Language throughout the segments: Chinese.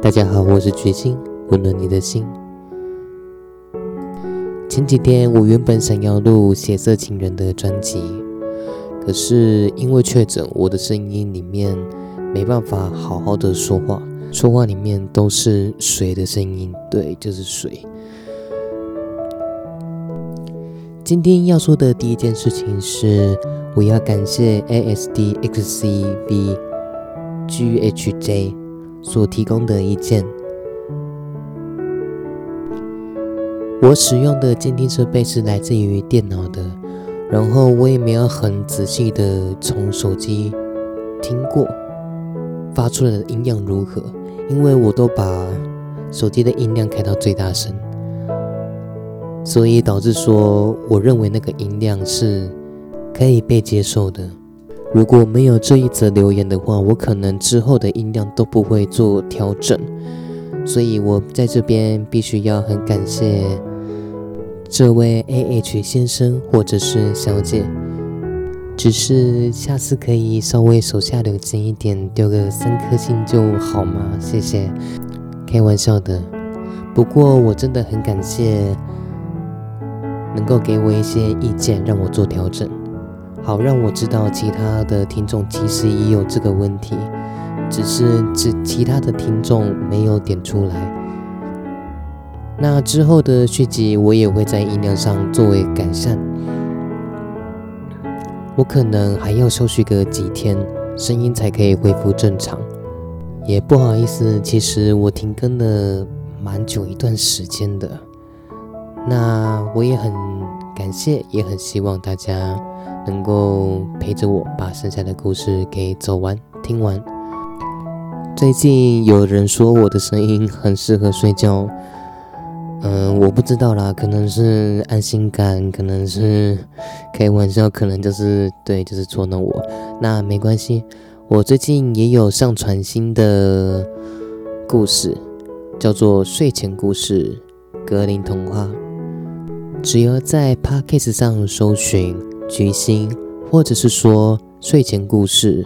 大家好，我是决心，温暖你的心。前几天我原本想要录《血色情人》的专辑，可是因为确诊，我的声音里面没办法好好的说话，说话里面都是水的声音，对，就是水。今天要说的第一件事情是，我要感谢 ASDXCVGHJ 所提供的意见。我使用的监听设备是来自于电脑的，然后我也没有很仔细的从手机听过发出来的音量如何，因为我都把手机的音量开到最大声。所以导致说，我认为那个音量是可以被接受的。如果没有这一则留言的话，我可能之后的音量都不会做调整。所以我在这边必须要很感谢这位 A H 先生或者是小姐。只是下次可以稍微手下留情一点，丢个三颗星就好吗？谢谢，开玩笑的。不过我真的很感谢。能够给我一些意见，让我做调整，好让我知道其他的听众其实也有这个问题，只是只其他的听众没有点出来。那之后的续集，我也会在音量上作为改善。我可能还要休息个几天，声音才可以恢复正常。也不好意思，其实我停更了蛮久一段时间的。那我也很感谢，也很希望大家能够陪着我把剩下的故事给走完、听完。最近有人说我的声音很适合睡觉，嗯，我不知道啦，可能是安心感，可能是开玩笑，可能就是对，就是捉弄我。那没关系，我最近也有上传新的故事，叫做睡前故事《格林童话》。只要在 Podcast 上搜寻“菊心”或者是说“睡前故事”，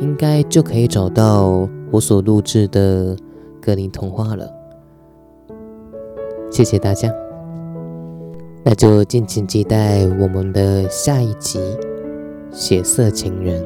应该就可以找到我所录制的格林童话了。谢谢大家，那就敬请期待我们的下一集《血色情人》。